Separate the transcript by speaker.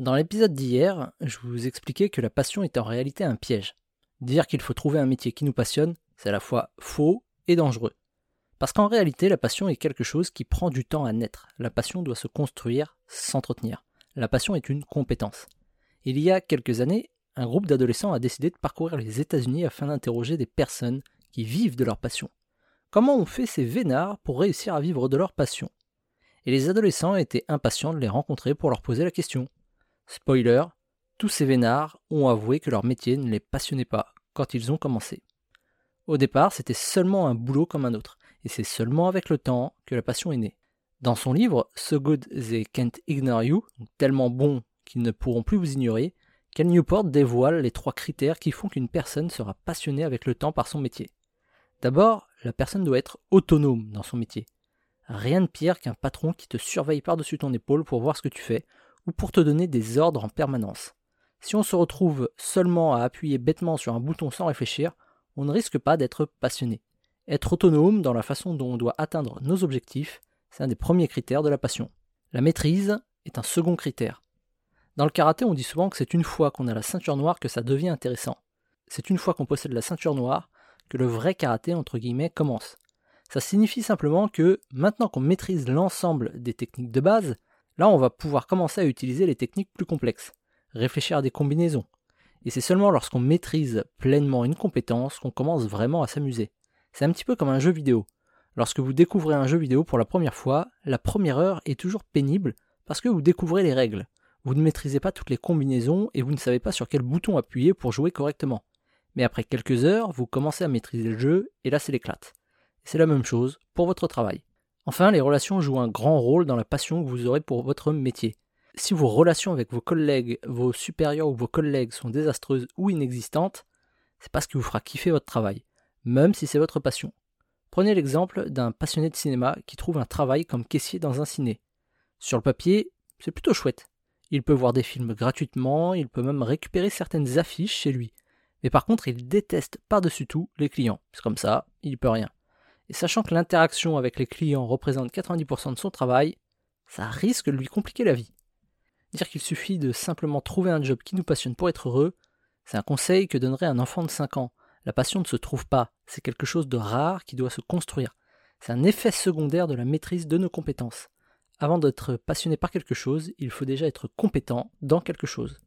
Speaker 1: Dans l'épisode d'hier, je vous expliquais que la passion est en réalité un piège. Dire qu'il faut trouver un métier qui nous passionne, c'est à la fois faux et dangereux. Parce qu'en réalité, la passion est quelque chose qui prend du temps à naître. La passion doit se construire, s'entretenir. La passion est une compétence. Il y a quelques années, un groupe d'adolescents a décidé de parcourir les États-Unis afin d'interroger des personnes qui vivent de leur passion. Comment ont fait ces vénards pour réussir à vivre de leur passion? Et les adolescents étaient impatients de les rencontrer pour leur poser la question. Spoiler, tous ces vénards ont avoué que leur métier ne les passionnait pas quand ils ont commencé. Au départ, c'était seulement un boulot comme un autre, et c'est seulement avec le temps que la passion est née. Dans son livre So Good They Can't Ignore You, tellement bon qu'ils ne pourront plus vous ignorer, Cal Newport dévoile les trois critères qui font qu'une personne sera passionnée avec le temps par son métier. D'abord, la personne doit être autonome dans son métier. Rien de pire qu'un patron qui te surveille par-dessus ton épaule pour voir ce que tu fais, ou pour te donner des ordres en permanence. Si on se retrouve seulement à appuyer bêtement sur un bouton sans réfléchir, on ne risque pas d'être passionné. Être autonome dans la façon dont on doit atteindre nos objectifs, c'est un des premiers critères de la passion. La maîtrise est un second critère. Dans le karaté, on dit souvent que c'est une fois qu'on a la ceinture noire que ça devient intéressant. C'est une fois qu'on possède la ceinture noire que le vrai karaté, entre guillemets, commence. Ça signifie simplement que maintenant qu'on maîtrise l'ensemble des techniques de base, Là, on va pouvoir commencer à utiliser les techniques plus complexes, réfléchir à des combinaisons. Et c'est seulement lorsqu'on maîtrise pleinement une compétence qu'on commence vraiment à s'amuser. C'est un petit peu comme un jeu vidéo. Lorsque vous découvrez un jeu vidéo pour la première fois, la première heure est toujours pénible parce que vous découvrez les règles. Vous ne maîtrisez pas toutes les combinaisons et vous ne savez pas sur quel bouton appuyer pour jouer correctement. Mais après quelques heures, vous commencez à maîtriser le jeu et là c'est l'éclate. C'est la même chose pour votre travail. Enfin, les relations jouent un grand rôle dans la passion que vous aurez pour votre métier. Si vos relations avec vos collègues, vos supérieurs ou vos collègues sont désastreuses ou inexistantes, c'est pas ce qui vous fera kiffer votre travail, même si c'est votre passion. Prenez l'exemple d'un passionné de cinéma qui trouve un travail comme caissier dans un ciné. Sur le papier, c'est plutôt chouette. Il peut voir des films gratuitement, il peut même récupérer certaines affiches chez lui. Mais par contre, il déteste par-dessus tout les clients. C'est comme ça, il peut rien. Et sachant que l'interaction avec les clients représente 90% de son travail, ça risque de lui compliquer la vie. Dire qu'il suffit de simplement trouver un job qui nous passionne pour être heureux, c'est un conseil que donnerait un enfant de 5 ans. La passion ne se trouve pas, c'est quelque chose de rare qui doit se construire. C'est un effet secondaire de la maîtrise de nos compétences. Avant d'être passionné par quelque chose, il faut déjà être compétent dans quelque chose.